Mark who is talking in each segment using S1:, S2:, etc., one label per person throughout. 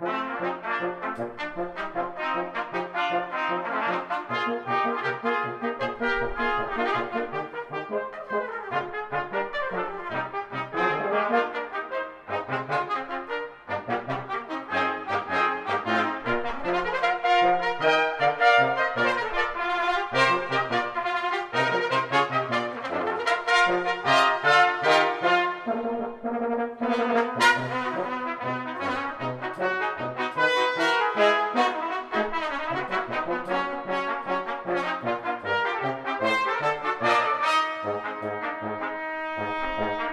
S1: Bye.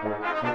S1: Thank you.